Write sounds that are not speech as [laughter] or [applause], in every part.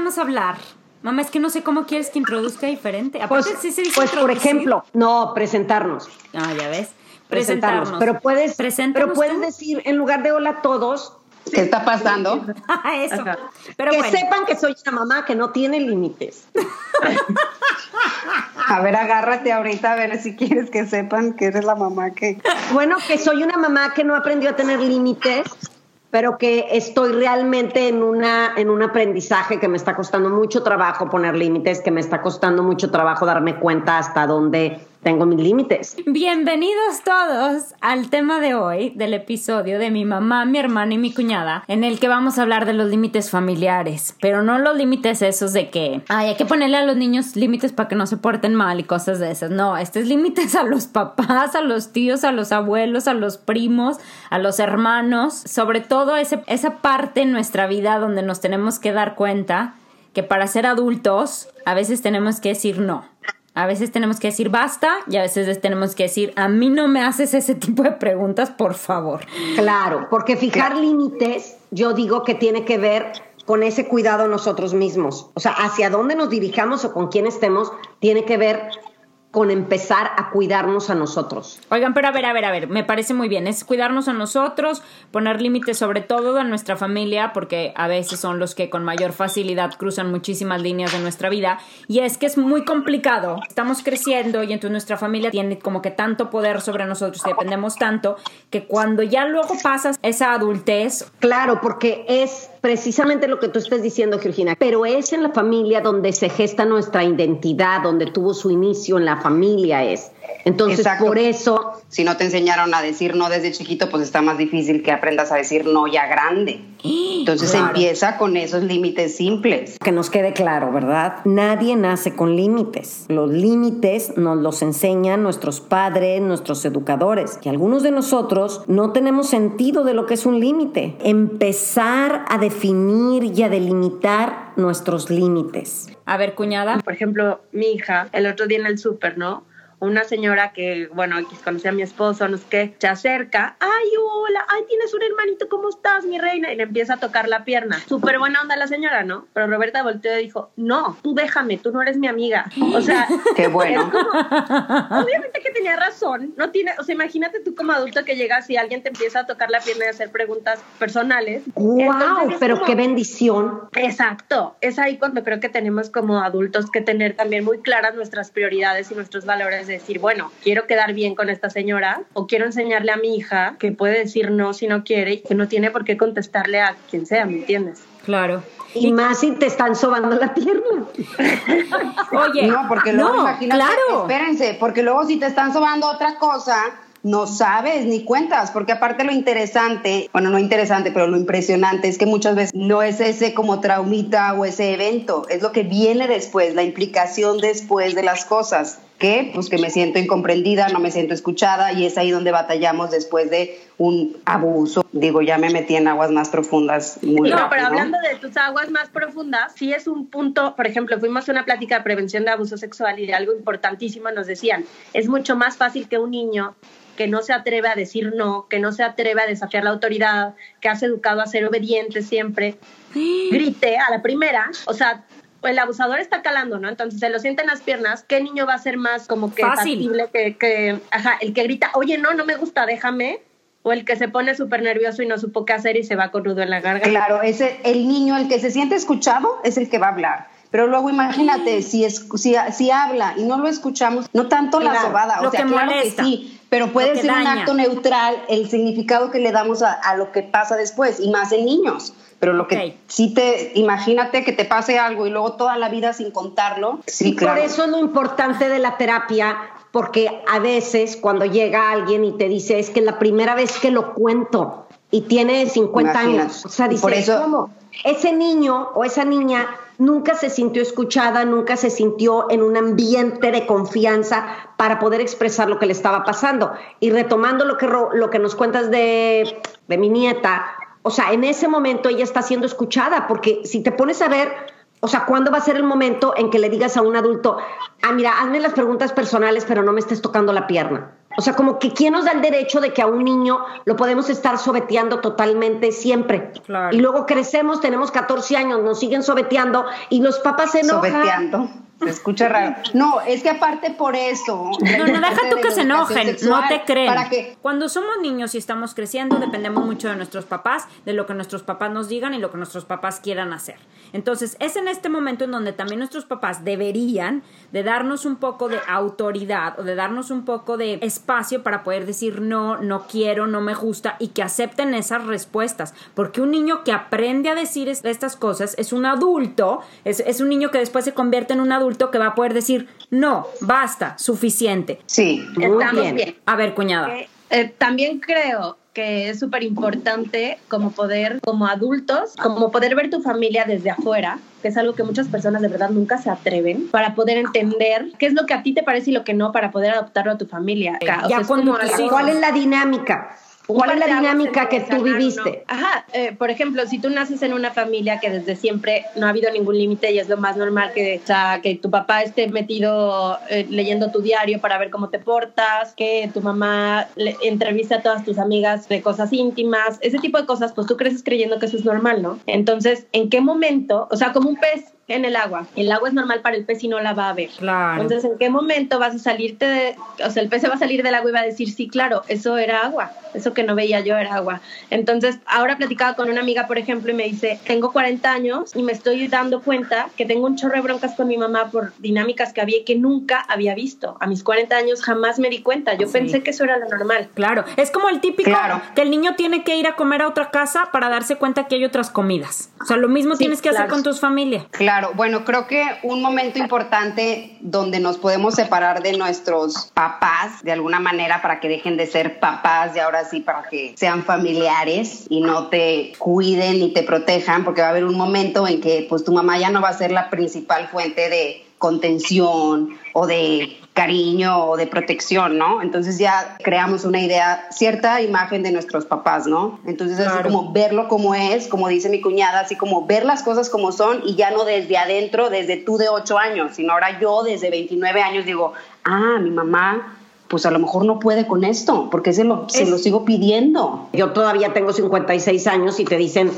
vamos a hablar. Mamá, es que no sé cómo quieres que introduzca diferente. Pues, pues por ejemplo, no, presentarnos. Ah, ya ves. Presentarnos. Pero puedes, pero puedes decir, en lugar de hola a todos, ¿Qué está pasando? [laughs] Eso. Pero que sepan que soy una mamá que no tiene límites. [laughs] a ver, agárrate ahorita a ver si quieres que sepan que eres la mamá que... [laughs] Bueno, que soy una mamá que no aprendió a tener límites, pero que estoy realmente en una en un aprendizaje que me está costando mucho trabajo poner límites, que me está costando mucho trabajo darme cuenta hasta dónde tengo mis límites. Bienvenidos todos al tema de hoy, del episodio de mi mamá, mi hermana y mi cuñada, en el que vamos a hablar de los límites familiares, pero no los límites esos de que, ay, hay que ponerle a los niños límites para que no se porten mal y cosas de esas. No, estos límites a los papás, a los tíos, a los abuelos, a los primos, a los hermanos, sobre todo ese, esa parte en nuestra vida donde nos tenemos que dar cuenta que para ser adultos a veces tenemos que decir no a veces tenemos que decir basta y a veces tenemos que decir a mí no me haces ese tipo de preguntas, por favor. Claro, porque fijar límites, yo digo que tiene que ver con ese cuidado nosotros mismos. O sea, hacia dónde nos dirijamos o con quién estemos, tiene que ver con empezar a cuidarnos a nosotros. Oigan, pero a ver, a ver, a ver, me parece muy bien. Es cuidarnos a nosotros, poner límites sobre todo a nuestra familia, porque a veces son los que con mayor facilidad cruzan muchísimas líneas de nuestra vida. Y es que es muy complicado. Estamos creciendo y entonces nuestra familia tiene como que tanto poder sobre nosotros y dependemos tanto que cuando ya luego pasas esa adultez. Claro, porque es precisamente lo que tú estás diciendo, Georgina, pero es en la familia donde se gesta nuestra identidad, donde tuvo su inicio en la familia es. Entonces, por eso... Si no te enseñaron a decir no desde chiquito, pues está más difícil que aprendas a decir no ya grande. Entonces empieza con esos límites simples. Que nos quede claro, ¿verdad? Nadie nace con límites. Los límites nos los enseñan nuestros padres, nuestros educadores. Y algunos de nosotros no tenemos sentido de lo que es un límite. Empezar a definir y a delimitar nuestros límites. A ver, cuñada. Por ejemplo, mi hija, el otro día en el súper, ¿no? Una señora que, bueno, conocía a mi esposo, no sé qué, se acerca, ay, hola, ay, tienes un hermanito, ¿cómo estás, mi reina? Y le empieza a tocar la pierna. Súper buena onda la señora, ¿no? Pero Roberta volteó y dijo, no, tú déjame, tú no eres mi amiga. O sea, [laughs] qué bueno. obviamente que tenía razón, no tiene, o sea, imagínate tú como adulto que llegas y alguien te empieza a tocar la pierna y a hacer preguntas personales. ¡Wow! Pero qué bendición. Exacto, es ahí cuando creo que tenemos como adultos que tener también muy claras nuestras prioridades y nuestros valores decir, bueno, quiero quedar bien con esta señora o quiero enseñarle a mi hija que puede decir no si no quiere y que no tiene por qué contestarle a quien sea, ¿me entiendes? Claro. Y, más si te están sobando la pierna. [laughs] Oye, no, porque luego imagínate, claro. espérense, porque luego si te están sobando otra cosa, no sabes ni cuentas, porque aparte lo interesante, bueno, no interesante, pero lo impresionante es que muchas veces no es ese como traumita o ese evento, es lo que viene después, la implicación después de las cosas que pues que me siento incomprendida, no me siento escuchada y es ahí donde batallamos después de un abuso. Digo, ya me metí en aguas más profundas. Muy no, pero hablando de tus aguas más profundas, sí es un punto, por ejemplo, fuimos a una plática de prevención de abuso sexual y de algo importantísimo nos decían, es mucho más fácil que un niño que no se atreve a decir no, que no se atreve a desafiar la autoridad, que has educado a ser obediente siempre, [gasps] grite a la primera, o sea, el abusador está calando, ¿no? Entonces se lo sienten las piernas, ¿qué niño va a ser más como que Fácil. que, que, ajá, el que grita, oye, no, no me gusta, déjame, o el que se pone súper nervioso y no supo qué hacer y se va con nudo en la garganta. Claro, ese, el niño, el que se siente escuchado, es el que va a hablar. Pero luego imagínate, si, es, si, si, habla y no lo escuchamos, no tanto la sobada, o sea, claro que sí, pero puede ser un acto neutral el significado que le damos a, a, lo que pasa después, y más en niños. Pero lo que sí te, imagínate que te pase algo y luego toda la vida sin contarlo. Sí, Por eso es lo importante de la terapia, porque a veces cuando llega alguien y te dice, es que la primera vez que lo cuento y tiene 50 años, o sea, dice, por eso, ¿cómo? Ese niño o esa niña nunca se sintió escuchada, nunca se sintió en un ambiente de confianza para poder expresar lo que le estaba pasando. Y retomando lo que, lo que nos cuentas de, de mi nieta, o sea, en ese momento ella está siendo escuchada, porque si te pones a ver, o sea, ¿cuándo va a ser el momento en que le digas a un adulto, ah, mira, hazme las preguntas personales, pero no me estés tocando la pierna? O sea, como que quién nos da el derecho de que a un niño lo podemos estar sobeteando totalmente siempre. Y luego crecemos, tenemos 14 años, nos siguen sobeteando y los papás se enojan. Sobeteando. Se escucha raro. No, es que aparte por eso. No, no, deja tú que se enojen, no te creen. Para que... Cuando somos niños y estamos creciendo, dependemos mucho de nuestros papás, de lo que nuestros papás nos digan y lo que nuestros papás quieran hacer. Entonces, es en este momento en donde también nuestros papás deberían de darnos un poco de autoridad o de darnos un poco de espacio para poder decir no, no quiero, no me gusta y que acepten esas respuestas. Porque un niño que aprende a decir estas cosas es un adulto, es, es un niño que después se convierte en un adulto que va a poder decir no, basta, suficiente. Sí, Estamos bien. A ver, cuñada. Eh, eh, también creo que es súper importante como poder, como adultos, como poder ver tu familia desde afuera, que es algo que muchas personas de verdad nunca se atreven, para poder entender qué es lo que a ti te parece y lo que no, para poder adoptarlo a tu familia. ya ¿Cuál es la dinámica? ¿Cuál es la dinámica que tú viviste? Ajá, eh, por ejemplo, si tú naces en una familia que desde siempre no ha habido ningún límite y es lo más normal que, o que tu papá esté metido eh, leyendo tu diario para ver cómo te portas, que tu mamá le, entrevista a todas tus amigas de cosas íntimas, ese tipo de cosas, pues tú creces creyendo que eso es normal, ¿no? Entonces, ¿en qué momento? O sea, como un pez en el agua. El agua es normal para el pez y no la va a ver. Claro. Entonces, ¿en qué momento vas a salirte de, o sea, el pez se va a salir del agua y va a decir, sí, claro, eso era agua, eso que no veía yo era agua. Entonces, ahora platicaba con una amiga, por ejemplo, y me dice, tengo 40 años y me estoy dando cuenta que tengo un chorro de broncas con mi mamá por dinámicas que había y que nunca había visto. A mis 40 años jamás me di cuenta. Yo pensé que eso era lo normal. Claro, es como el típico que el niño tiene que ir a comer a otra casa para darse cuenta que hay otras comidas. O sea, lo mismo tienes que hacer con tus familias. Claro bueno, creo que un momento importante donde nos podemos separar de nuestros papás de alguna manera para que dejen de ser papás y ahora sí para que sean familiares y no te cuiden y te protejan, porque va a haber un momento en que pues tu mamá ya no va a ser la principal fuente de contención o de cariño o de protección, ¿no? Entonces ya creamos una idea, cierta imagen de nuestros papás, ¿no? Entonces es como verlo como es, como dice mi cuñada, así como ver las cosas como son y ya no desde adentro, desde tú de 8 años, sino ahora yo desde 29 años digo, ah, mi mamá pues a lo mejor no puede con esto, porque se lo, se lo sigo pidiendo. Yo todavía tengo 56 años y te dicen,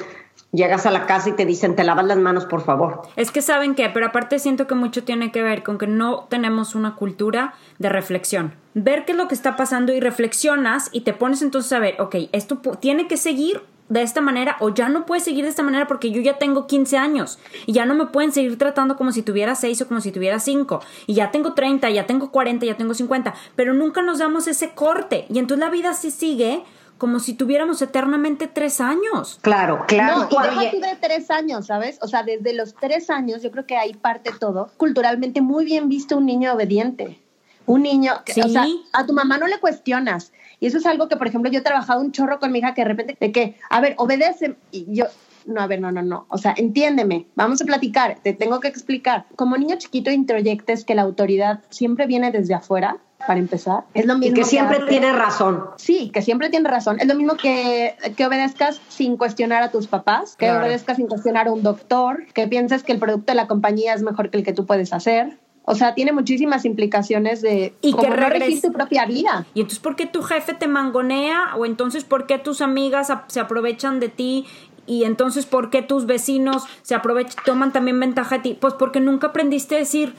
llegas a la casa y te dicen, te lavas las manos, por favor. Es que saben qué, pero aparte siento que mucho tiene que ver con que no tenemos una cultura de reflexión. Ver qué es lo que está pasando y reflexionas y te pones entonces a ver, ok, esto tiene que seguir de esta manera o ya no puede seguir de esta manera porque yo ya tengo 15 años y ya no me pueden seguir tratando como si tuviera 6 o como si tuviera 5 y ya tengo 30, ya tengo 40, ya tengo 50, pero nunca nos damos ese corte y entonces la vida sí sigue como si tuviéramos eternamente tres años. Claro, claro. No, y deja tú de tres años, ¿sabes? O sea, desde los tres años, yo creo que ahí parte todo. Culturalmente muy bien visto un niño obediente. Un niño, que, o sea, a tu mamá no le cuestionas. Y eso es algo que, por ejemplo, yo he trabajado un chorro con mi hija que de repente, de que, a ver, obedece. Y yo, no, a ver, no, no, no. O sea, entiéndeme, vamos a platicar, te tengo que explicar. Como niño chiquito introyectes que la autoridad siempre viene desde afuera para empezar. Es lo mismo. Y que siempre tiene razón. Sí, que siempre tiene razón. Es lo mismo que, que obedezcas sin cuestionar a tus papás, que obedezcas sin cuestionar a un doctor, que pienses que el producto de la compañía es mejor que el que tú puedes hacer. O sea, tiene muchísimas implicaciones de y que regir tu propia vida. Y entonces, ¿por qué tu jefe te mangonea? O entonces, ¿por qué tus amigas se aprovechan de ti? Y entonces, ¿por qué tus vecinos se aprovechan, toman también ventaja de ti? Pues porque nunca aprendiste a decir,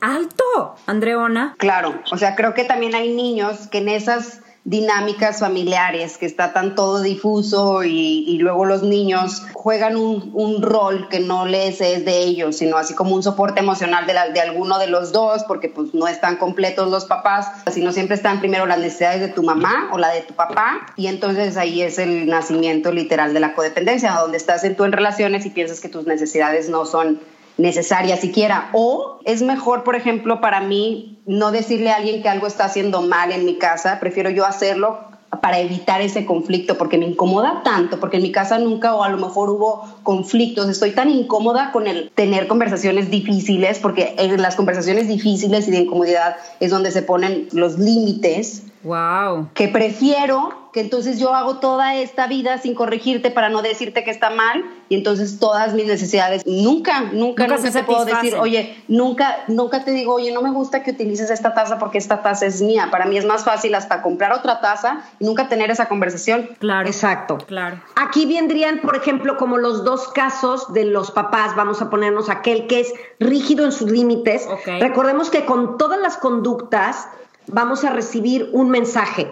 alto, Andreona. Claro, o sea, creo que también hay niños que en esas dinámicas familiares que está tan todo difuso y, luego los niños juegan un, rol que no les es de ellos, sino así como un soporte emocional de, de alguno de los dos, porque pues no están completos los papás, sino siempre están primero las necesidades de tu mamá o la de tu papá, y entonces ahí es el nacimiento literal de la codependencia, donde estás en tú en relaciones y piensas que tus necesidades no son necesaria siquiera. O es mejor, por ejemplo, para mí no decirle a alguien que algo está haciendo mal en mi casa, prefiero yo hacerlo para evitar ese conflicto, porque me incomoda tanto, porque en mi casa nunca o a lo mejor hubo conflictos, estoy tan incómoda con el tener conversaciones difíciles, porque en las conversaciones difíciles y de incomodidad es donde se ponen los límites. Wow. Que prefiero que entonces yo hago toda esta vida sin corregirte para no decirte que está mal y entonces todas mis necesidades nunca, nunca, nunca, te puedo decir, oye, nunca, nunca te digo, oye, no me gusta que utilices esta taza porque esta taza es mía. Para mí es más fácil hasta comprar otra taza y nunca tener esa conversación. Claro. Exacto. Claro. Aquí vendrían, por ejemplo, como los dos casos de los papás, vamos a ponernos aquel que es rígido en sus límites. Recordemos que con todas las conductas vamos a recibir un mensaje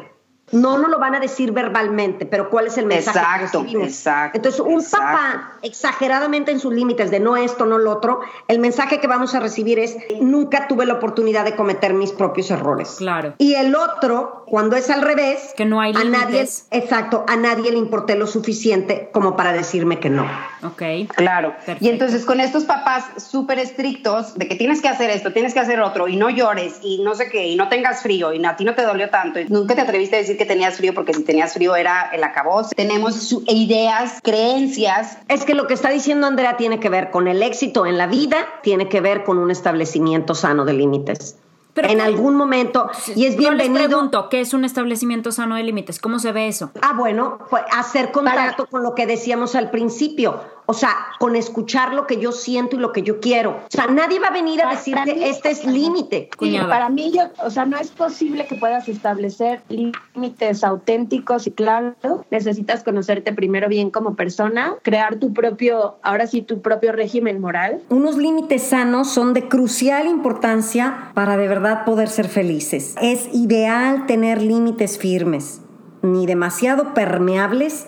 no nos lo van a decir verbalmente, pero ¿cuál es el mensaje? Exacto, exacto. Entonces, un papá exageradamente en sus límites de no esto, no lo otro, el mensaje que vamos a recibir es nunca tuve la oportunidad de cometer mis propios errores. Claro. Y el otro, cuando es al revés, que no hay a nadie, exacto, a nadie le importé lo suficiente como para decirme que no. Ok. Claro. Y entonces con estos papás súper estrictos de que tienes que hacer esto, tienes que hacer otro y no llores y no sé qué y no tengas frío y a ti no te dolió tanto y nunca te atreviste a decir que tenías frío porque si tenías frío era el acabose. Tenemos ideas, creencias. Es que lo que está diciendo Andrea tiene que ver con el éxito en la vida, tiene que ver con un establecimiento sano de límites. Pero en algún momento y es bienvenido. les pregunto, ¿qué es un establecimiento sano de límites? ¿Cómo se ve eso? Ah, bueno, pues hacer contacto con lo que decíamos al principio o sea, con escuchar lo que yo siento y lo que yo quiero. O sea, nadie va a venir a decirte, este es límite. para mí, yo, o sea, no es posible que puedas establecer límites auténticos y claro, necesitas conocerte primero bien como persona, crear tu propio, ahora sí, tu propio régimen moral. Unos límites sanos son de crucial importancia para de verdad poder ser felices. Es ideal tener límites firmes, ni demasiado permeables,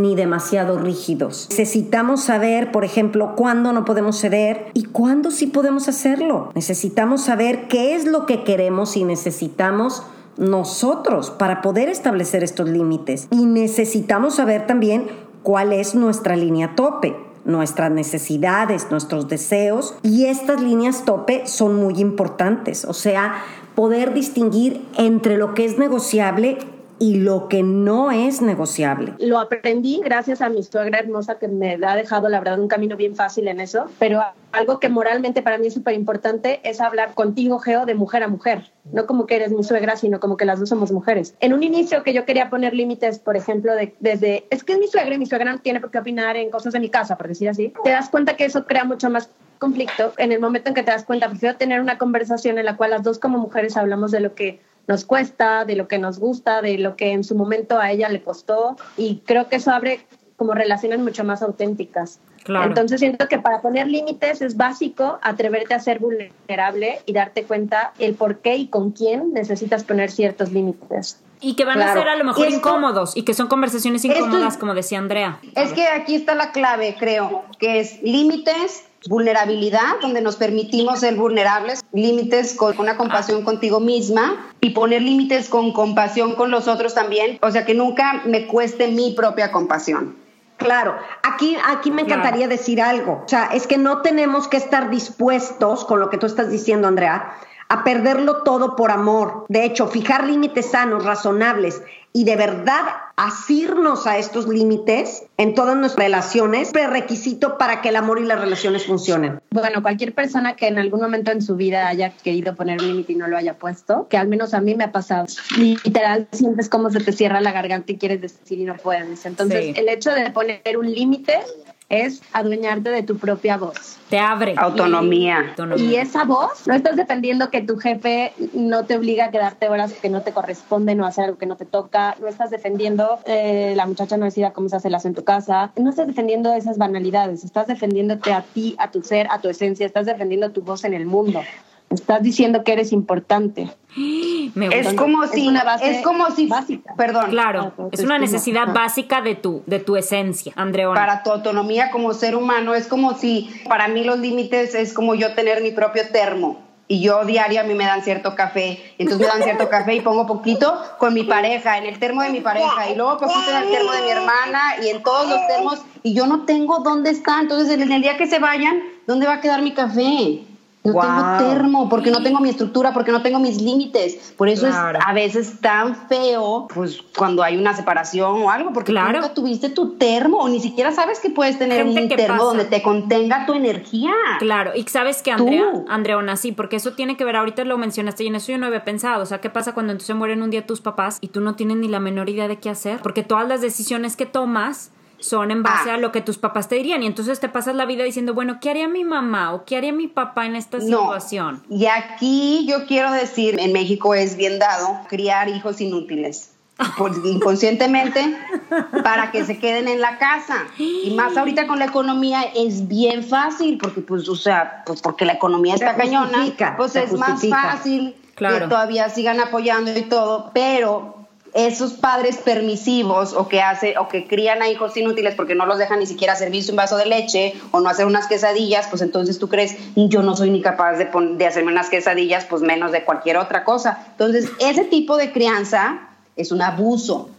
ni demasiado rígidos. Necesitamos saber, por ejemplo, cuándo no podemos ceder y cuándo sí podemos hacerlo. Necesitamos saber qué es lo que queremos y necesitamos nosotros para poder establecer estos límites. Y necesitamos saber también cuál es nuestra línea tope nuestras necesidades, nuestros deseos y estas líneas tope son muy importantes, o sea, poder distinguir entre lo que es negociable y lo que no es negociable. Lo aprendí gracias a mi suegra hermosa que me ha dejado, la verdad, un camino bien fácil en eso, pero algo que moralmente para mí es súper importante es hablar contigo, Geo, de mujer a mujer, no como que eres mi suegra, sino como que las dos somos mujeres. En un inicio que yo quería poner límites, por ejemplo, de, desde, es que es mi suegra y mi suegra no tiene por qué opinar en cosas de mi casa, por decir así, te das cuenta que eso crea mucho más conflicto en el momento en que te das cuenta, prefiero tener una conversación en la cual las dos como mujeres hablamos de lo que nos cuesta, de lo que nos gusta, de lo que en su momento a ella le costó y creo que eso abre como relaciones mucho más auténticas. Entonces siento que para poner límites es básico atreverte a ser vulnerable y darte cuenta el por qué y con quién necesitas poner ciertos límites. Y que van a ser a lo mejor incómodos y que son conversaciones incómodas, como decía Andrea. Es que aquí está la clave, creo, que es límites vulnerabilidad, donde nos permitimos ser vulnerables, límites con una compasión contigo misma y poner límites con compasión con los otros también, o sea, que nunca me cueste mi propia compasión. Claro, aquí, aquí me encantaría decir algo, o sea, es que no tenemos que estar dispuestos, con lo que tú estás diciendo, Andrea, a perderlo todo por amor. De hecho, fijar límites sanos, razonables y de verdad asirnos a estos límites en todas nuestras relaciones, prerequisito para que el amor y las relaciones funcionen. Bueno, cualquier persona que en algún momento en su vida haya querido poner un límite y no lo haya puesto, que al menos a mí me ha pasado, literal sientes como se te cierra la garganta y quieres decir y no puedes. Entonces, el hecho de poner un límite es adueñarte de tu propia voz. Te abre. Autonomía. Y, esa voz, no estás defendiendo que tu jefe no te obliga a quedarte horas que no te corresponde, no hacer algo que no te toca, no estás defendiendo eh, la muchacha no decida cómo se hace el en tu casa, no estás defendiendo esas banalidades, estás defendiéndote a ti, a tu ser, a tu esencia, estás defendiendo tu voz en el mundo. Estás diciendo que eres importante. [gasps] es como si una base es como si básica. perdón. Claro es una necesidad básica de tu de tu esencia Andreona. Para tu autonomía como ser humano es como si para mí los límites es como yo tener mi propio termo. Y yo diario a mí me dan cierto café, entonces me dan cierto café y pongo poquito con mi pareja, en el termo de mi pareja, y luego poquito en el termo de mi hermana y en todos los termos, y yo no tengo dónde está, entonces en el día que se vayan, ¿dónde va a quedar mi café? No tengo termo, porque no tengo mi estructura, porque no tengo mis límites. Por eso es a veces tan feo, pues cuando hay una separación o algo, porque nunca tuviste tu termo, o ni siquiera sabes que puedes tener un termo donde te contenga tu energía. Claro, y sabes que Andrea, Andreona, sí, porque eso tiene que ver, ahorita lo mencionaste y en eso yo no había pensado. O sea, ¿qué pasa cuando entonces mueren un día tus papás y tú no tienes ni la menor idea de qué hacer? Porque todas las decisiones que tomas son en base ah. a lo que tus papás te dirían y entonces te pasas la vida diciendo, bueno, ¿qué haría mi mamá o qué haría mi papá en esta situación? Y aquí yo quiero decir, en México es bien dado criar hijos inútiles. [laughs] inconscientemente para que se queden en la casa y más ahorita con la economía es bien fácil porque pues o sea pues porque la economía está cañona pues es más fácil que todavía sigan apoyando y todo pero esos padres permisivos o que hace o que crían a hijos inútiles porque no los dejan ni siquiera servirse un vaso de leche o no hacer unas quesadillas, pues entonces tú crees, yo no soy ni capaz de, de hacerme unas quesadillas, pues menos de cualquier otra cosa. Entonces, ese tipo de crianza es un abuso.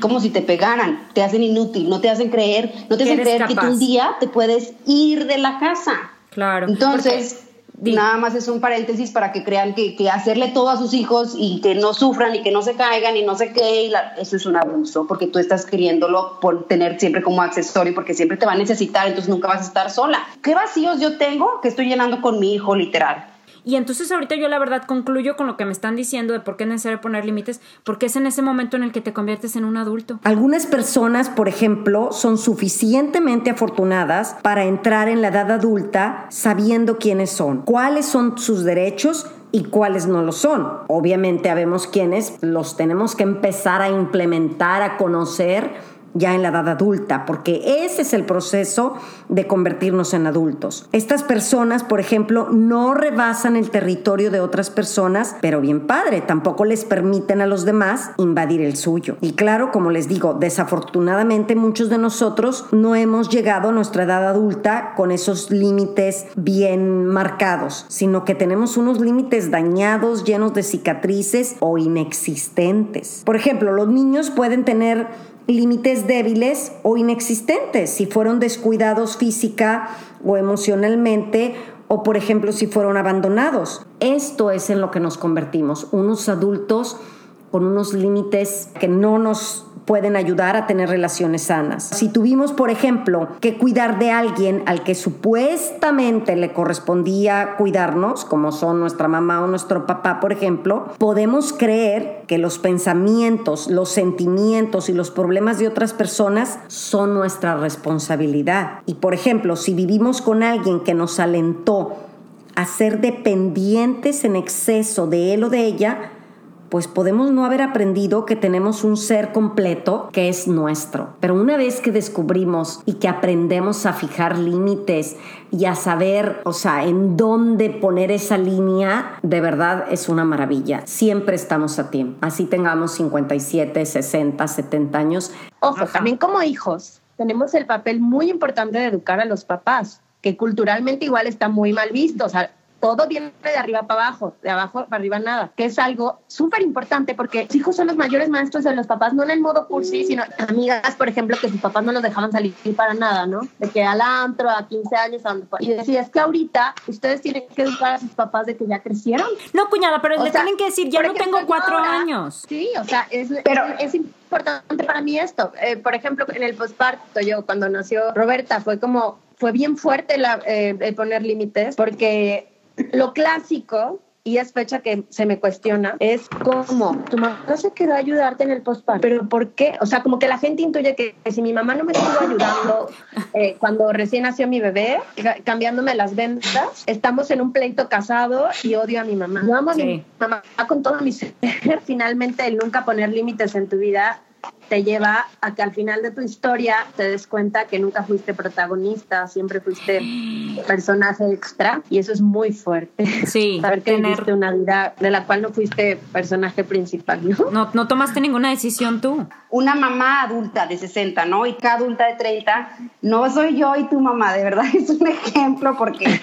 Como si te pegaran, te hacen inútil, no te hacen creer, no te hacen creer que tú un día te puedes ir de la casa. Claro. Entonces, Nada más es un paréntesis para que crean que, que, hacerle todo a sus hijos y que no sufran y que no se caigan y no sé qué, eso es un abuso, porque tú estás queriéndolo por tener siempre como accesorio, porque siempre te va a necesitar, entonces nunca vas a estar sola. ¿Qué vacíos yo tengo que estoy llenando con mi hijo, literal? Y entonces ahorita yo la verdad concluyo con lo que me están diciendo de por qué es necesario poner límites, porque es en ese momento en el que te conviertes en un adulto. Algunas personas, por ejemplo, son suficientemente afortunadas para entrar en la edad adulta sabiendo quiénes son, cuáles son sus derechos y cuáles no lo son. Obviamente habemos quienes los tenemos que empezar a implementar, a conocer ya en la edad adulta, porque ese es el proceso de convertirnos en adultos. Estas personas, por ejemplo, no rebasan el territorio de otras personas, pero bien padre, tampoco les permiten a los demás invadir el suyo. Y claro, como les digo, desafortunadamente muchos de nosotros no hemos llegado a nuestra edad adulta con esos límites bien marcados, sino que tenemos unos límites dañados, llenos de cicatrices o inexistentes. Por ejemplo, los niños pueden tener límites débiles o inexistentes si fueron descuidados física o emocionalmente o por ejemplo si fueron abandonados. Esto es en lo que nos convertimos, unos adultos con unos límites que no nos pueden ayudar a tener relaciones sanas. Si tuvimos, por ejemplo, que cuidar de alguien al que supuestamente le correspondía cuidarnos, como son nuestra mamá o nuestro papá, por ejemplo, podemos creer que los pensamientos, los sentimientos y los problemas de otras personas son nuestra responsabilidad. Y, por ejemplo, si vivimos con alguien que nos alentó a ser dependientes en exceso de él o de ella, pues podemos no haber aprendido que tenemos un ser completo que es nuestro. Pero una vez que descubrimos y que aprendemos a fijar límites y a saber, o sea, en dónde poner esa línea, de verdad es una maravilla. Siempre estamos a tiempo. Así tengamos 57, 60, 70 años. Ojo, también como hijos, tenemos el papel muy importante de educar a los papás que culturalmente igual está muy mal visto. O sea, todo viene de arriba para abajo, de abajo para arriba nada, que es algo súper importante porque los hijos son los mayores maestros de los papás, no en el modo cursi, sino amigas, por ejemplo, que sus papás no los dejaban salir para nada, ¿no? De que al antro a 15 años, y decía, es que ahorita ustedes tienen que educar a sus papás de que ya crecieron. No, cuñada, pero le tienen que decir, ya no tengo cuatro años. Sí, o sea, es, pero, es, importante para mí esto. Eh, por ejemplo, en el posparto, yo cuando nació Roberta, fue como, fue bien fuerte la, eh, el poner límites porque lo clásico, y es fecha que se me cuestiona, es cómo tu mamá se quedó a ayudarte en el postparto. ¿Pero por qué? O sea, como que la gente intuye que, si mi mamá no me estuvo ayudando eh, cuando recién nació mi bebé, cambiándome las ventas, estamos en un pleito casado y odio a mi mamá. Yo amo a mi mamá con todo mi ser. [laughs] Finalmente, el nunca poner límites en tu vida te lleva a que al final de tu historia te des cuenta que nunca fuiste protagonista, siempre fuiste personaje extra y eso es muy fuerte. Sí, [laughs] saber que tener... una vida de la cual no fuiste personaje principal, ¿no? ¿no? No tomaste ninguna decisión tú. Una mamá adulta de 60, ¿no? Y cada adulta de 30, no soy yo y tu mamá, de verdad [laughs] es un ejemplo porque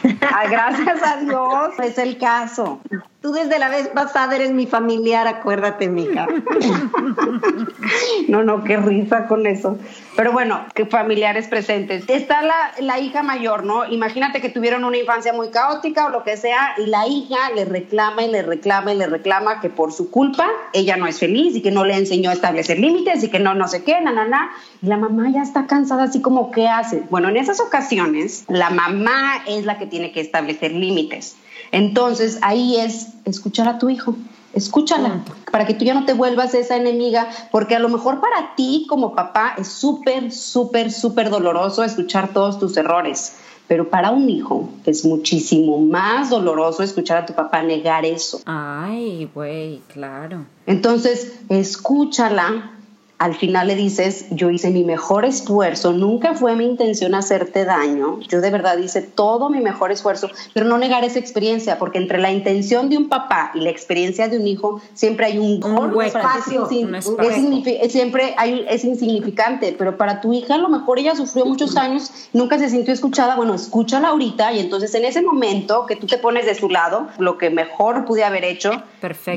gracias a Dios es el caso. Tú desde la vez pasada eres mi familiar, acuérdate, mija. [laughs] No, no, qué risa con eso. Pero bueno, que familiares presentes. Está la, la, hija mayor, ¿no? Imagínate que tuvieron una infancia muy caótica o lo que sea, y la hija le reclama y le reclama y le reclama que por su culpa ella no es feliz y que no le enseñó a establecer límites y que no, no sé qué, na, na, na. Y la mamá ya está cansada, así como, ¿qué hace? Bueno, en esas ocasiones, la mamá es la que tiene que establecer límites. Entonces, ahí es escuchar a tu hijo escúchala, para que tú ya no te vuelvas esa enemiga, porque a lo mejor para ti como papá es súper, súper, súper doloroso escuchar todos tus errores, pero para un hijo es muchísimo más doloroso escuchar a tu papá negar eso. Ay, güey, claro. Entonces, escúchala, al final le dices, yo hice mi mejor esfuerzo, nunca fue mi intención hacerte daño, yo de verdad hice todo mi mejor esfuerzo, pero no negar esa experiencia, porque entre la intención de un papá y la experiencia de un hijo siempre hay un, un espacio, es, siempre hay, es insignificante, pero para tu hija a lo mejor ella sufrió muchos años, nunca se sintió escuchada, bueno, escúchala ahorita y entonces en ese momento que tú te pones de su lado, lo que mejor pude haber hecho,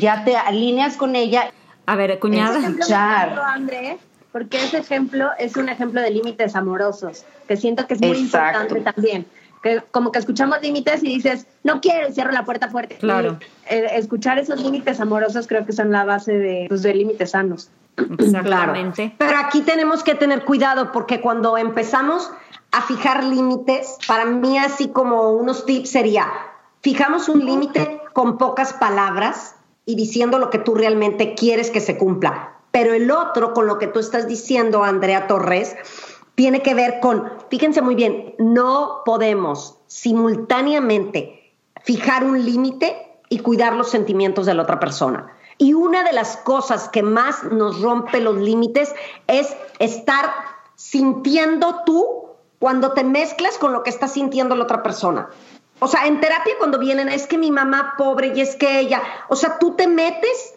ya te alineas con ella a ver, cuñada. Escuchar. Porque ese ejemplo es un ejemplo de límites amorosos, que siento que es muy importante también. Que como que escuchamos límites y dices, no quiero, y cierro la puerta fuerte. Claro. Eh, escuchar esos límites amorosos creo que son la base de, pues, de límites sanos. Exactamente. Pero aquí tenemos que tener cuidado porque cuando empezamos a fijar límites, para mí así como unos tips sería, fijamos un límite con pocas palabras, y diciendo lo que tú realmente quieres que se cumpla. Pero el otro, con lo que tú estás diciendo, Andrea Torres, tiene que ver con, fíjense muy bien, no podemos simultáneamente fijar un límite y cuidar los sentimientos de la otra persona. Y una de las cosas que más nos rompe los límites es estar sintiendo tú cuando te mezclas con lo que está sintiendo la otra persona. O sea, en terapia cuando vienen, es que mi mamá pobre y es que ella, o sea, tú te metes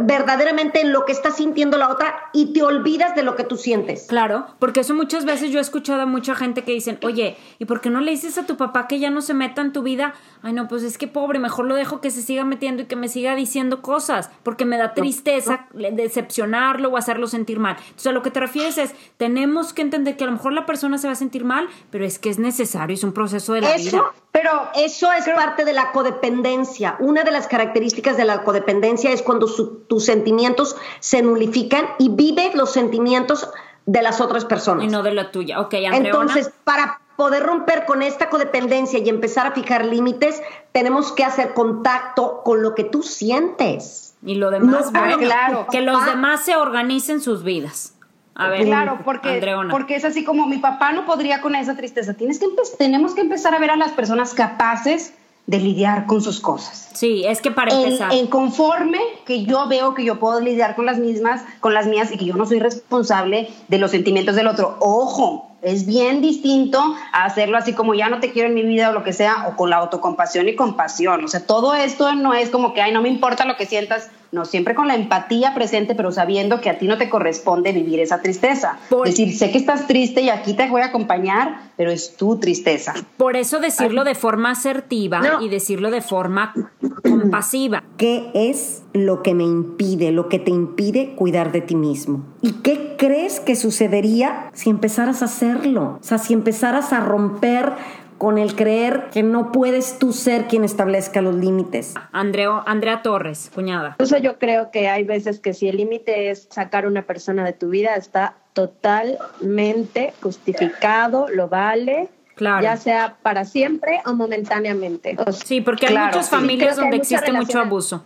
verdaderamente en lo que está sintiendo la otra y te olvidas de lo que tú sientes. Claro, porque eso muchas veces yo he escuchado a mucha gente que dicen, oye, ¿y por qué no le dices a tu papá que ya no se meta en tu vida? Ay, no, pues es que pobre, mejor lo dejo que se siga metiendo y que me siga diciendo cosas, porque me da tristeza decepcionarlo o hacerlo sentir mal. Entonces, a lo que te refieres es, tenemos que entender que a lo mejor la persona se va a sentir mal, pero es que es necesario, es un proceso de la vida. Pero eso es parte de la codependencia. Una de las características de la codependencia es cuando tus sentimientos se nulifican y vives los sentimientos de las otras personas. Y no de la tuya. Ok, Entonces, para poder romper con esta codependencia y empezar a fijar límites, tenemos que hacer contacto con lo que tú sientes. Y lo demás, claro. que los demás se organicen sus vidas. A ver, claro, porque, porque es así como mi papá no podría con esa tristeza. Tienes que tenemos que empezar a ver a las personas capaces de lidiar con sus cosas. Sí, es que para empezar. En, conforme que yo veo que yo puedo lidiar con las mismas, con las mías y que yo no soy responsable de los sentimientos del otro. Ojo, es bien distinto a hacerlo así como ya no te quiero en mi vida o lo que sea, o con la autocompasión y compasión. O sea, todo esto no es como que, ay, no me importa lo que sientas, no, siempre con la empatía presente, pero sabiendo que a ti no te corresponde vivir esa tristeza. Es decir, sé que estás triste y aquí te voy a acompañar, pero es tu tristeza. Por eso decirlo de forma asertiva y decirlo de forma compasiva. ¿Qué es lo que me impide, lo que te impide cuidar de ti mismo? ¿Y qué crees que sucedería si empezaras a hacerlo? O sea, si empezaras a romper con el creer que no puedes tú ser quien establezca los límites. Andreo, Andrea Torres, cuñada. Incluso yo creo que hay veces que si el límite es sacar una persona de tu vida, está totalmente justificado, lo vale. Claro. Ya sea para siempre o momentáneamente. sí, porque hay muchas familias donde existe mucho abuso.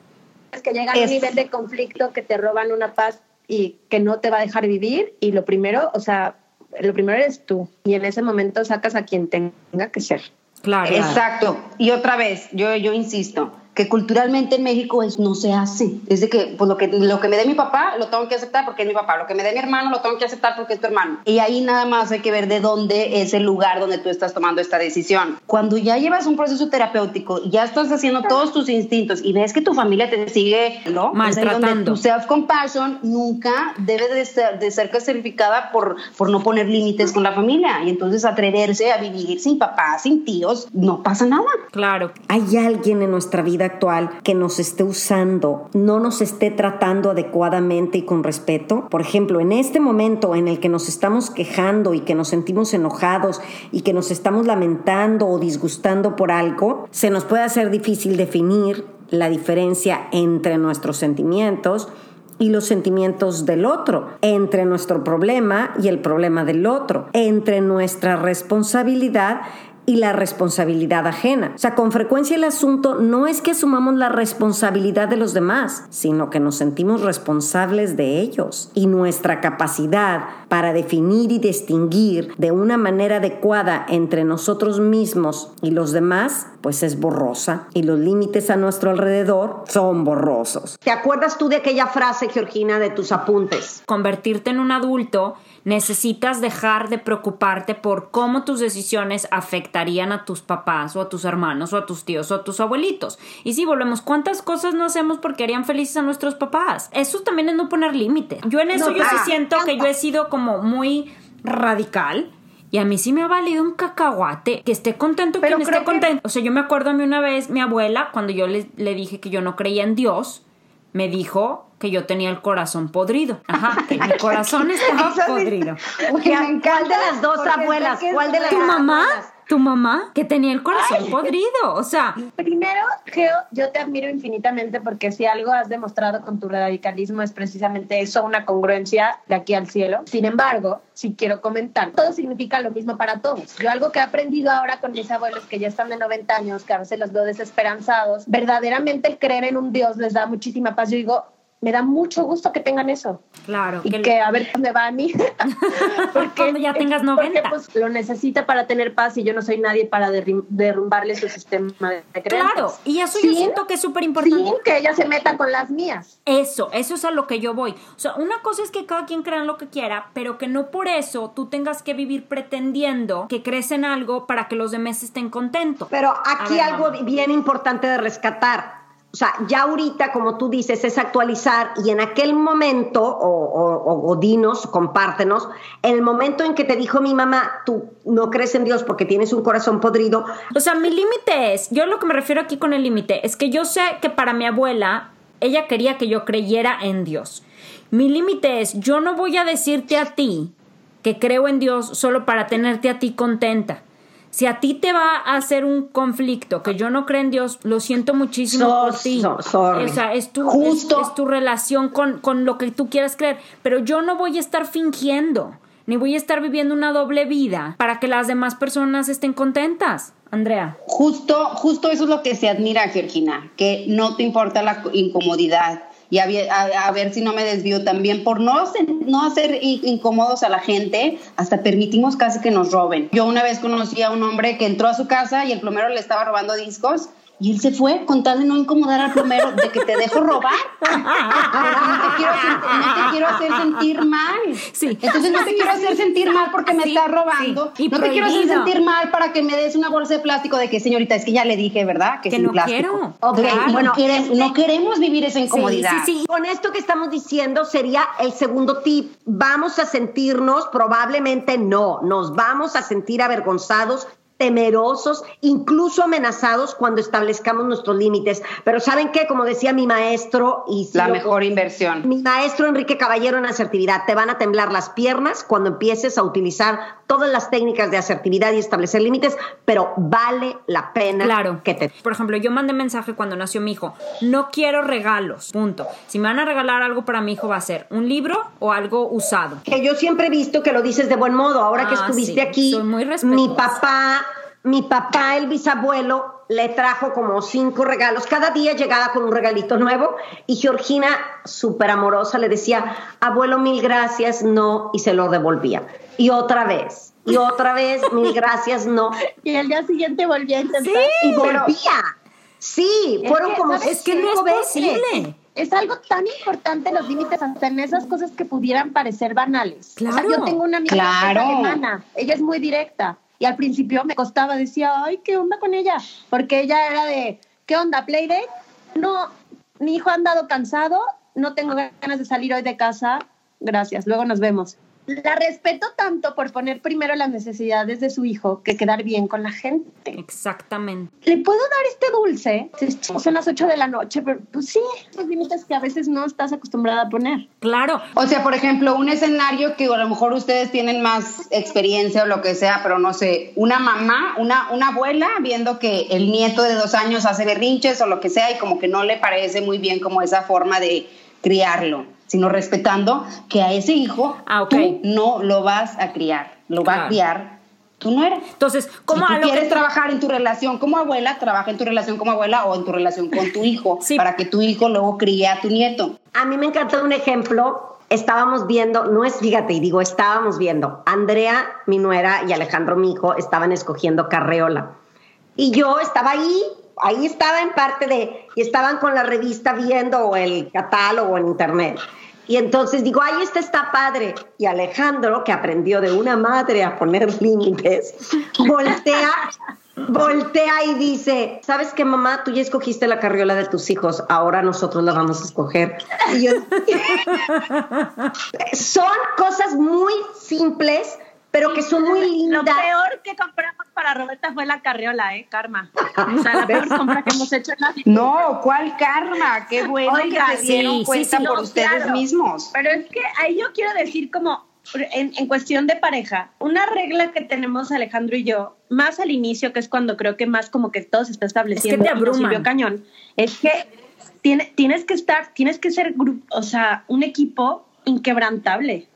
Es que llega a un nivel de conflicto que te roban una paz y que no te va a dejar vivir. Y lo primero, o sea, lo primero eres tú y en ese momento sacas a quien tenga que ser. Claro. Exacto. Y otra vez, yo, yo insisto, que culturalmente en México es, no se hace. Es de que, pues lo que, lo que me dé mi papá lo tengo que aceptar porque es mi papá, lo que me dé mi hermano lo tengo que aceptar porque es tu hermano. Y ahí nada más hay que ver de dónde es el lugar donde tú estás tomando esta decisión. Cuando ya llevas un proceso terapéutico ya estás haciendo todos tus instintos y ves que tu familia te sigue ¿no? maltratando, tu self-compassion nunca debe de ser, de ser clasificada por, por no poner límites con la familia y entonces atreverse a vivir sin papá, sin tíos, no pasa nada. Claro. Hay alguien en nuestra vida actual que nos esté usando, no nos esté tratando adecuadamente y con respeto. Por ejemplo, en este momento en el que nos estamos quejando y que nos sentimos enojados y que nos estamos lamentando o disgustando por algo, se nos puede hacer difícil definir la diferencia entre nuestros sentimientos y los sentimientos del otro, entre nuestro problema y el problema del otro, entre nuestra responsabilidad y la responsabilidad ajena. O sea, con frecuencia el asunto no es que asumamos la responsabilidad de los demás, sino que nos sentimos responsables de ellos. Y nuestra capacidad para definir y distinguir de una manera adecuada entre nosotros mismos y los demás, pues es borrosa. Y los límites a nuestro alrededor son borrosos. ¿Te acuerdas tú de aquella frase, Georgina, de tus apuntes? Convertirte en un adulto necesitas dejar de preocuparte por cómo tus decisiones afectarían a tus papás o a tus hermanos o a tus tíos o a tus abuelitos. Y si volvemos, ¿cuántas cosas no hacemos porque harían felices a nuestros papás? Eso también es no poner límites. Yo en eso yo sí siento que yo he sido como muy radical. Y a mí sí me ha valido un cacahuate que esté contento Pero quien esté contento. O sea, yo me acuerdo a mí una vez, mi abuela, cuando yo le, le dije que yo no creía en Dios, me dijo que yo tenía el corazón podrido. Ajá, que mi corazón [laughs] estaba podrido. ¿Cuál de las dos abuelas? ¿Cuál de las ¿Tu mamá? tu mamá que tenía el corazón podrido. O sea. Primero, Geo, yo te admiro infinitamente porque si algo has demostrado con tu radicalismo es precisamente eso, una congruencia de aquí al cielo. Sin embargo, si quiero comentar, todo significa lo mismo para todos. Yo algo que he aprendido ahora con mis abuelos que ya están de 90 años, que a veces los veo desesperanzados, verdaderamente el creer en un Dios les da muchísima paz. Yo digo, me da mucho gusto que tengan eso. Claro. Y que, a ver dónde va a mí. [laughs] porque, Cuando ya tengas 90. Porque pues, lo necesita para tener paz y yo no soy nadie para derrumbarle su sistema de creencias. Claro, y eso yo siento que es súper importante. Sin que ella se meta con las mías. Eso, eso es a lo que yo voy. O sea, una cosa es que cada quien crea en lo que quiera, pero que no por eso tú tengas que vivir pretendiendo que crees en algo para que los demás estén contentos. Pero aquí algo bien importante de rescatar o sea, ya ahorita, como tú dices, es actualizar y en aquel momento, o, dinos, compártenos, en el momento en que te dijo mi mamá, tú no crees en Dios porque tienes un corazón podrido. O sea, mi límite es, yo lo que me refiero aquí con el límite, es que yo sé que para mi abuela, ella quería que yo creyera en Dios. Mi límite es, yo no voy a decirte a ti que creo en Dios solo para tenerte a ti contenta si a ti te va a hacer un conflicto que yo no creo en Dios, lo siento muchísimo por ti. o sea, es tu, Justo. Es, tu relación con, con lo que tú quieras creer. Pero yo no voy a estar fingiendo, ni voy a estar viviendo una doble vida para que las demás personas estén contentas. Andrea. Justo, justo eso es lo que se admira, Georgina, que no te importa la incomodidad, y a, ver si no me desvío también por no, no hacer incómodos a la gente, hasta permitimos casi que nos roben. Yo una vez conocí a un hombre que entró a su casa y el plomero le estaba robando discos y él se fue con tal de no incomodar al plomero, de que te dejo robar. no, te quiero, hacer sentir mal. Sí. Entonces no te quiero hacer sentir mal porque me estás robando. no te quiero hacer sentir mal para que me des una bolsa de plástico de que, señorita, es que ya le dije, ¿verdad? Que, que sin no plástico. quiero. Okay. Bueno, no queremos vivir esa incomodidad. Sí, sí, Con esto que estamos diciendo sería el segundo tip. Vamos a sentirnos, probablemente no, nos vamos a sentir avergonzados temerosos, incluso amenazados cuando establezcamos nuestros límites. Pero ¿saben qué? Como decía mi maestro y la mejor inversión. Mi maestro Enrique Caballero en asertividad, te van a temblar las piernas cuando empieces a utilizar todas las técnicas de asertividad y establecer límites, pero vale la pena claro. que te Por ejemplo, yo mandé mensaje cuando nació mi hijo, no quiero regalos, punto. Si me van a regalar algo para mi hijo va a ser un libro o algo usado. Que yo siempre he visto que lo dices de buen modo, ahora que ah, estuviste aquí, mi papá mi papá, el bisabuelo, le trajo como cinco regalos. Cada día llegaba con un regalito nuevo y Georgina, súper amorosa, le decía, abuelo, mil gracias, no, y se lo devolvía. Y otra vez, y otra vez, [laughs] mil gracias, no. Y el día siguiente volvía a intentar. Sí, y volvía. Sí, fueron como Es que no es posible. Es algo tan importante los límites hasta en esas cosas que pudieran parecer banales. Claro. yo tengo una amiga alemana, ella es muy directa y al principio me costaba, decía, ay, ¿qué onda con ella? Porque ella era de, ¿qué onda, Playdate? No, mi hijo ha andado cansado, no tengo ganas de salir hoy de casa, gracias, luego nos vemos. La respeto tanto por poner primero las necesidades de su hijo que quedar bien con la gente. Exactamente. ¿Le puedo dar este dulce? Son las 8 de la noche, pero pues sí, los límites que a veces no estás acostumbrada a poner. Claro. O sea, por ejemplo, un escenario que a lo mejor ustedes tienen más experiencia o lo que sea, pero no sé, una mamá, una, una abuela viendo que el nieto de dos años hace berrinches o lo que sea y como que no le parece muy bien como esa forma de criarlo sino respetando que a ese hijo ah, tú no lo vas a criar, lo va a criar tú no eres. Entonces, ¿cómo si tú quieres trabajar en tu relación como abuela, trabaja en tu relación como abuela o en tu relación con tu hijo [laughs] para que tu hijo luego críe a tu nieto. A mí me encantó un ejemplo. Estábamos viendo, no es, fíjate, y digo, estábamos viendo, Andrea, mi nuera, y Alejandro, mi hijo, estaban escogiendo carreola. Y yo estaba ahí ahí estaba en parte de, y estaban con la revista viendo o el catálogo en internet. Y entonces digo, ay, este está padre. Y Alejandro, que aprendió de una madre a poner [laughs] límites, voltea, voltea y dice, ¿sabes qué, mamá? Tú ya escogiste la carriola de tus hijos, ahora nosotros la vamos a escoger. [laughs] Son cosas muy simples, pero que son muy lindas. Lo peor que compramos para Roberta fue la carriola, ¿eh? Karma. O sea, la peor [laughs] compra que hemos hecho en la vida. No, ¿cuál karma? Qué bueno que se dieron cuenta por ustedes mismos. Pero es que ahí yo quiero decir como, en, en, cuestión de pareja, una regla que tenemos Alejandro y yo, más al inicio, que es cuando creo que más como que todo se está estableciendo, es que te cañón, es que tiene, tienes que estar, tienes que ser, o sea, un equipo inquebrantable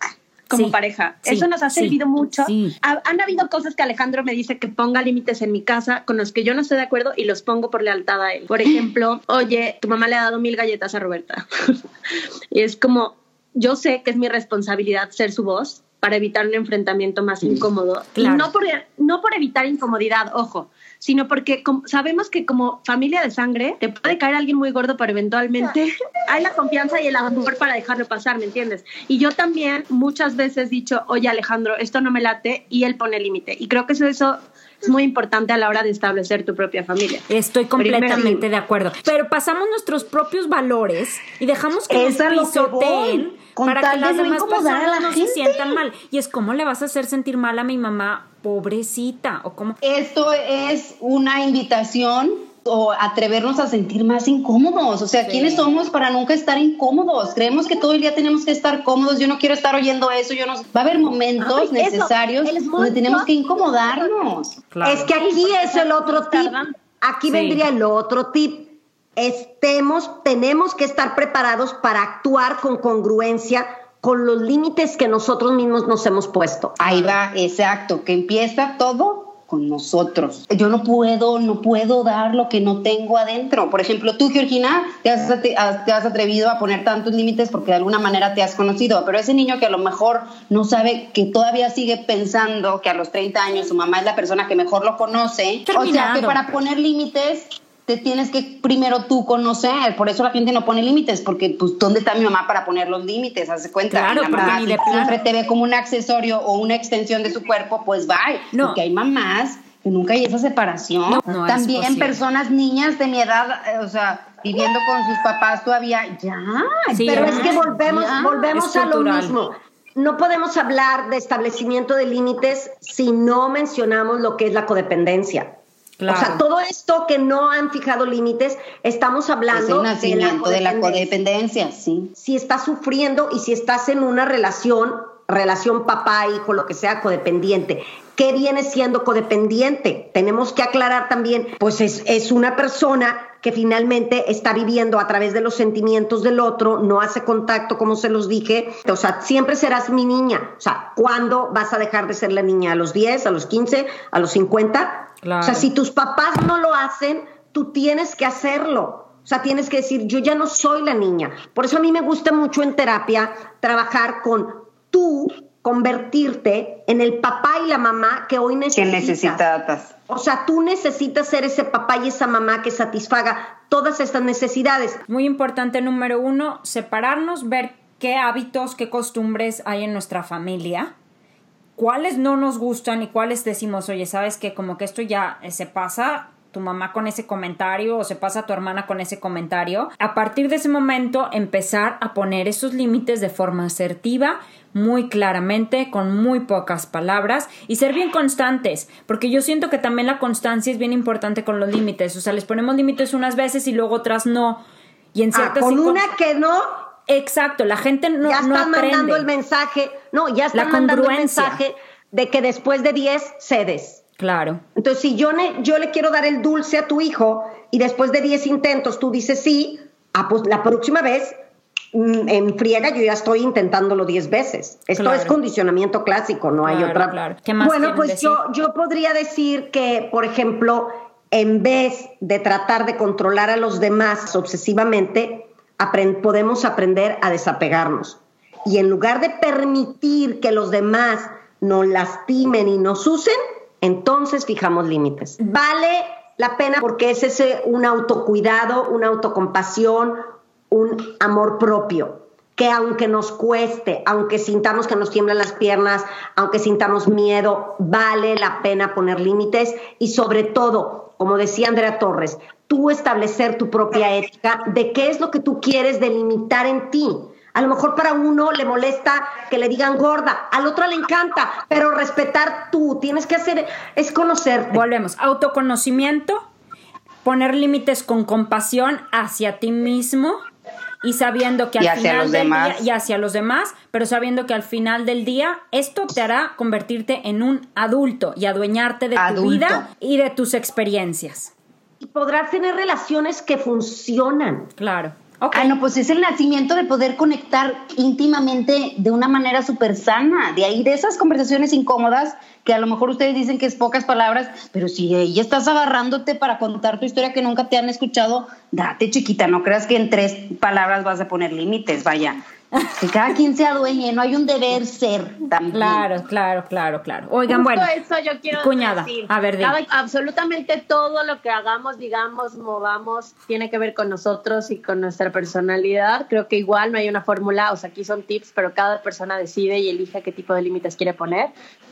como pareja. Eso nos ha servido mucho. han habido cosas que Alejandro me dice que ponga límites en mi casa con los que yo no estoy de acuerdo y los pongo por lealtad a él. Por ejemplo, oye, tu mamá le ha dado mil galletas a Roberta. [laughs] y es como, yo sé que es mi responsabilidad ser su voz para evitar un enfrentamiento más incómodo. Y no por, no por evitar incomodidad, ojo, sino porque sabemos que como familia de sangre te puede caer alguien muy gordo, pero eventualmente [laughs] hay la confianza y el amor para dejarlo pasar, ¿me entiendes? Y yo también muchas veces he dicho, oye Alejandro, esto no me late y él pone límite. Y creo que eso, eso es muy importante a la hora de establecer tu propia familia. Estoy completamente de acuerdo. Pero pasamos nuestros propios valores y dejamos que nos pisoteen para que las demás personas no se sientan mal. Y es como le vas a hacer sentir mal a mi mamá, pobrecita, o como... Esto es una invitación o atrevernos a sentir más incómodos. O sea, ¿quiénes somos para nunca estar incómodos? Creemos que todo el día tenemos que estar cómodos. Yo no quiero estar oyendo eso. Yo no. Va a haber momentos necesarios donde tenemos que incomodarnos. Es que aquí es el otro tip. Aquí vendría el otro tip. Estemos, tenemos que estar preparados para actuar con congruencia con los límites que nosotros mismos nos hemos puesto. Ahí va, exacto, que empieza todo con nosotros. Yo no puedo, no puedo dar lo que no tengo adentro. Por ejemplo, tú, Georgina, te has, te has atrevido a poner tantos límites porque de alguna manera te has conocido, pero ese niño que a lo mejor no sabe, que todavía sigue pensando que a los 30 años su mamá es la persona que mejor lo conoce, o sea, que para poner límites te tienes que primero tú conocer. Por eso la gente no pone límites, porque pues ¿dónde está mi mamá para poner los límites? Hace cuenta. Claro, mamá siempre te ve como un accesorio o una extensión de su cuerpo, pues bye. No. Porque hay mamás que nunca hay esa separación. También personas, niñas de mi edad, eh, o sea, viviendo con sus papás todavía, ya. pero es que volvemos, volvemos a lo mismo. No podemos hablar de establecimiento de límites si no mencionamos lo que es la codependencia. O sea, todo esto que no han fijado límites, estamos hablando es el nacimiento de la, codependencia, sí. Si estás sufriendo y si estás en una relación, relación papá-hijo, lo que sea, codependiente. ¿Qué viene siendo codependiente? Tenemos que aclarar también, pues es, es una persona que finalmente está viviendo a través de los sentimientos del otro, no hace contacto, como se los dije. O sea, siempre serás mi niña. O sea, ¿cuándo vas a dejar de ser la niña? ¿A los 10, a los 15, a los 50? O sea, si tus papás no lo hacen, tú tienes que hacerlo. O sea, tienes que decir, yo ya no soy la niña. Por eso a mí me gusta mucho en terapia trabajar con tú convertirte en el papá y la mamá que hoy necesitas. Que necesitas. O sea, tú necesitas ser ese papá y esa mamá que satisfaga todas estas necesidades. Muy importante, número uno, separarnos, ver qué hábitos, qué costumbres hay en nuestra familia cuáles no nos gustan y cuáles decimos, oye, sabes que como que esto ya se pasa, tu mamá con ese comentario o se pasa tu hermana con ese comentario, a partir de ese momento empezar a poner esos límites de forma asertiva, muy claramente, con muy pocas palabras y ser bien constantes, porque yo siento que también la constancia es bien importante con los límites, o sea, les ponemos límites unas veces y luego otras no. Y en ah, ciertas con una que no Exacto, la gente no ya están mandando el mensaje, no, ya están mandando el mensaje de que después de 10 cedes. Claro. Entonces, si yo, yo le quiero dar el dulce a tu hijo y después de 10 intentos tú dices sí, ah, pues la próxima vez mm, en friega yo ya estoy intentándolo 10 veces. Esto es condicionamiento clásico, no hay otra. Claro. ¿Qué más bueno, pues yo, yo podría decir que, por ejemplo, en vez de tratar de controlar a los demás obsesivamente, podemos aprender a desapegarnos. Y en lugar de permitir que los demás nos lastimen y nos usen, entonces fijamos límites. Vale la pena porque es ese un autocuidado, una autocompasión, un amor propio que aunque nos cueste, aunque sintamos que nos tiemblan las piernas, aunque sintamos miedo, vale la pena poner límites y sobre todo, como decía Andrea Torres, tú establecer tu propia ética de qué es lo que tú quieres delimitar en ti. A lo mejor para uno le molesta que le digan gorda, al otro le encanta, pero respetar tú, tienes que hacer, es conocerte. Volvemos, autoconocimiento, poner límites con compasión hacia ti mismo y sabiendo que al final del día y hacia los demás, pero sabiendo que al final del día esto te hará convertirte en un adulto y adueñarte de tu vida y de tus experiencias podrás tener relaciones que funcionan. Claro. Okay. Ah, no, pues es el nacimiento de poder conectar íntimamente de una manera súper sana. De ahí, de esas conversaciones incómodas que a lo mejor ustedes dicen que es pocas palabras, pero si ella estás agarrándote para contar tu historia que nunca te han escuchado, date chiquita, no creas que en tres palabras vas a poner límites, vaya. Que cada quien se adueñe, no hay un deber ser también. Claro, claro, claro, claro. Oigan, bueno. eso yo quiero cuñada, decir. A ver, absolutamente todo lo que hagamos, digamos, movamos, tiene que ver con nosotros y con nuestra personalidad. Creo que igual no hay una fórmula, o sea, aquí son tips, pero cada persona decide y elige qué tipo de límites quiere poner.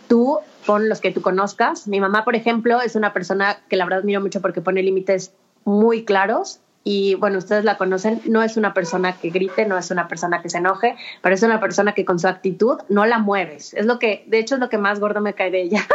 Tú pon los que tú conozcas. Mi mamá, por ejemplo, es una persona que la verdad admiro mucho porque pone límites muy claros y bueno, ustedes la conocen, no es una persona que grite, no es una persona que se enoje, pero es una persona que con su actitud no la mueves. Es lo que, de hecho, es lo que más gordo me cae de ella,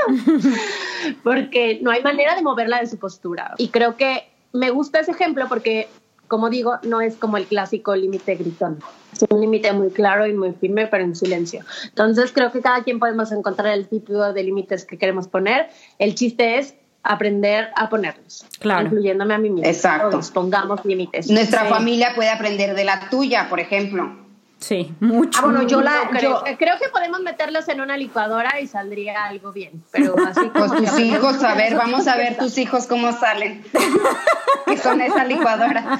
[laughs] porque no hay manera de moverla de su postura. Y creo que me gusta ese ejemplo porque, como digo, no es como el clásico límite gritón. Es un límite muy claro y muy firme, pero en silencio. Entonces, creo que cada quien podemos encontrar el tipo de límites que queremos poner. El chiste es aprender a ponerlos. Claro. Incluyéndome a mí misma. Exacto. pongamos límites. Nuestra familia puede aprender de la tuya, por ejemplo. Sí, mucho. Ah, bueno, yo la creo, creo, que podemos meterlos en una licuadora y saldría algo bien. Pero [laughs] así pues tus hijos, a ver, vamos a ver tus hijos cómo salen. que son esa licuadora.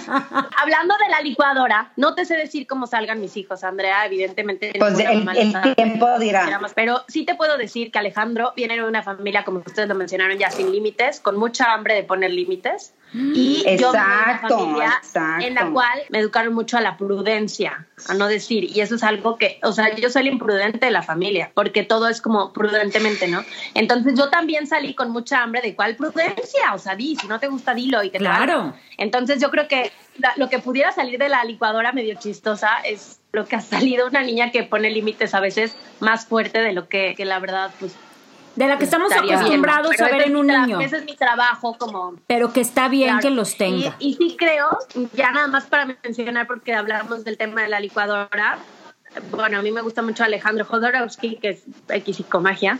Hablando de la licuadora, no te sé decir cómo salgan mis hijos, Andrea, evidentemente. Pues el, el tiempo dirá. Pero sí te puedo decir Y exacto, yo una familia en la cual me educaron mucho a la prudencia, a no decir, y eso es algo que, o sea, yo soy el imprudente de la familia, porque todo es como prudentemente, ¿no? Entonces yo también salí con mucha hambre de cuál prudencia, o sea, di, si no te gusta, dilo y te Claro. Entonces yo creo que lo que pudiera salir de la licuadora medio chistosa es lo que ha salido una niña que pone límites a veces más fuerte de lo que, que la verdad, pues de la que estamos acostumbrados a ver en un niño. Ese es mi trabajo como... Pero que está bien que los tenga. Y, sí creo, ya nada más para mencionar, porque hablamos del tema de la licuadora, bueno, a mí me gusta mucho Alejandro Jodorowsky, que es X psicomagia,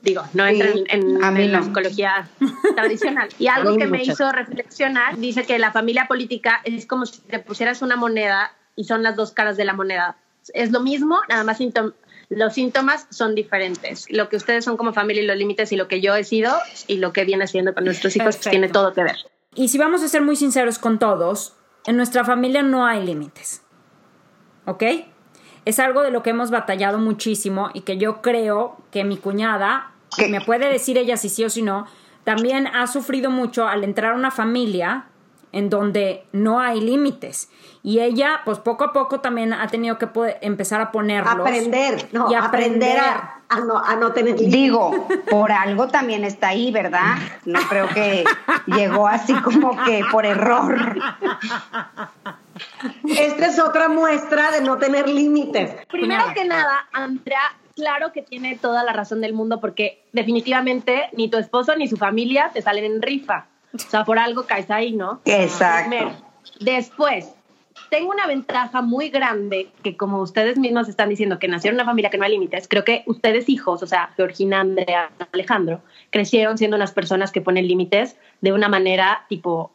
digo, no entra en, la psicología [laughs] tradicional. Y algo que me hizo reflexionar, dice que la familia política es como si te pusieras una moneda y son las dos caras de la moneda. Es lo mismo, nada más los síntomas son diferentes. Lo que ustedes son como familia y los límites y lo que yo he sido y lo que viene siendo con nuestros hijos tiene todo que ver. Y si vamos a ser muy sinceros con todos, en nuestra familia no hay límites. ¿Ok? Es algo de lo que hemos batallado muchísimo y que yo creo que mi cuñada, que me puede decir ella si sí o si no, también ha sufrido mucho al entrar a una familia en donde no hay límites. Y ella, pues poco a poco también ha tenido que empezar a ponerlos. Aprender, no, y aprender, a a no, a no tener Digo, por algo también está ahí, ¿verdad? No creo que llegó así como que por error. Esta es otra muestra de no tener límites. Primero que nada, Andrea, claro que tiene toda la razón del mundo porque definitivamente ni tu esposo ni su familia te salen en rifa. O sea, por algo caes ahí, ¿no? Exacto. Después, tengo una ventaja muy grande que como ustedes mismos están diciendo que nacieron en una familia que no hay límites, creo que ustedes hijos, o sea, Georgina, Andrea, Alejandro, crecieron siendo unas personas que ponen límites de una manera tipo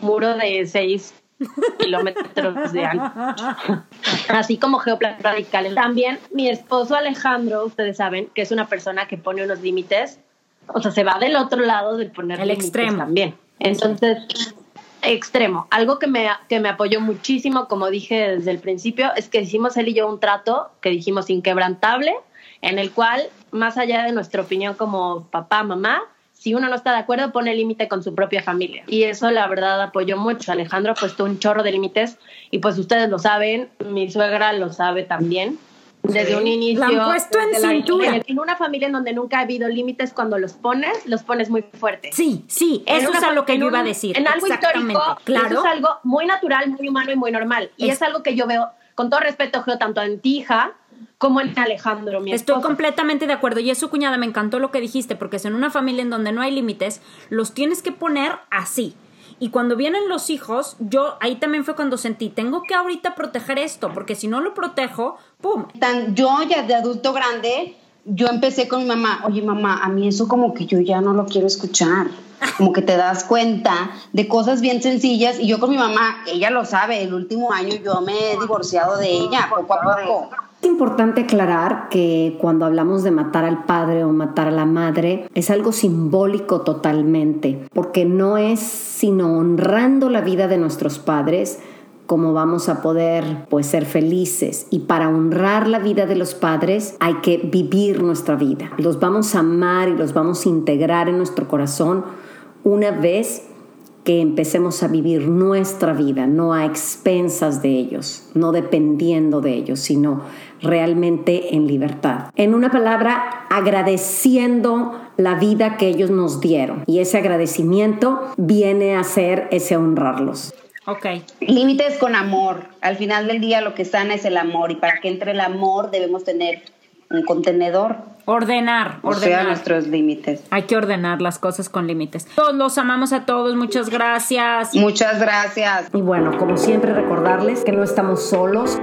muro de seis [laughs] kilómetros de ancho, [laughs] así como geoplan radical. También mi esposo Alejandro, ustedes saben que es una persona que pone unos límites, o sea, se va del otro lado de poner el extremo también. Entonces, extremo. Algo que me, que me apoyó muchísimo, como dije desde el principio, es que hicimos él y yo un trato que dijimos inquebrantable, en el cual, más allá de nuestra opinión como papá, mamá, si uno no está de acuerdo, pone límite con su propia familia. Y eso, la verdad, apoyó mucho. Alejandro ha puesto un chorro de límites y pues ustedes lo saben, mi suegra lo sabe también desde un inicio. La han puesto en cintura. En, una familia en donde nunca ha habido límites, cuando los pones, los pones muy fuerte. Sí, sí, eso es lo que yo iba a decir. En algo histórico, claro. eso es algo muy natural, muy humano y muy normal. Y es, algo que yo veo, con todo respeto, tanto en ti, hija, como en Alejandro, mi Estoy completamente de acuerdo. Y eso, cuñada, me encantó lo que dijiste, porque es en una familia en donde no hay límites, los tienes que poner así. Y cuando vienen los hijos, yo ahí también fue cuando sentí, tengo que ahorita proteger esto, porque si no lo protejo, ¡pum! Tan, yo ya de adulto grande, yo empecé con mi mamá, oye mamá, a mí eso como que yo ya no lo quiero escuchar. Como que te das cuenta de cosas bien sencillas. Y yo con mi mamá, ella lo sabe, el último año yo me he divorciado de ella, poco a poco es importante aclarar que cuando hablamos de matar al padre o matar a la madre es algo simbólico totalmente, porque no es sino honrando la vida de nuestros padres como vamos a poder pues ser felices y para honrar la vida de los padres hay que vivir nuestra vida. Los vamos a amar y los vamos a integrar en nuestro corazón una vez que empecemos a vivir nuestra vida, no a expensas de ellos, no dependiendo de ellos, sino realmente en libertad. En una palabra, agradeciendo la vida que ellos nos dieron. Y ese agradecimiento viene a ser ese honrarlos. Ok. Límites con amor. Al final del día lo que sana es el amor y para que entre el amor debemos tener un contenedor. Ordenar, ordenar. sea, nuestros límites. Hay que ordenar las cosas con límites. Todos los amamos a todos, muchas gracias. Muchas gracias. Y bueno, como siempre recordarles que no estamos solos.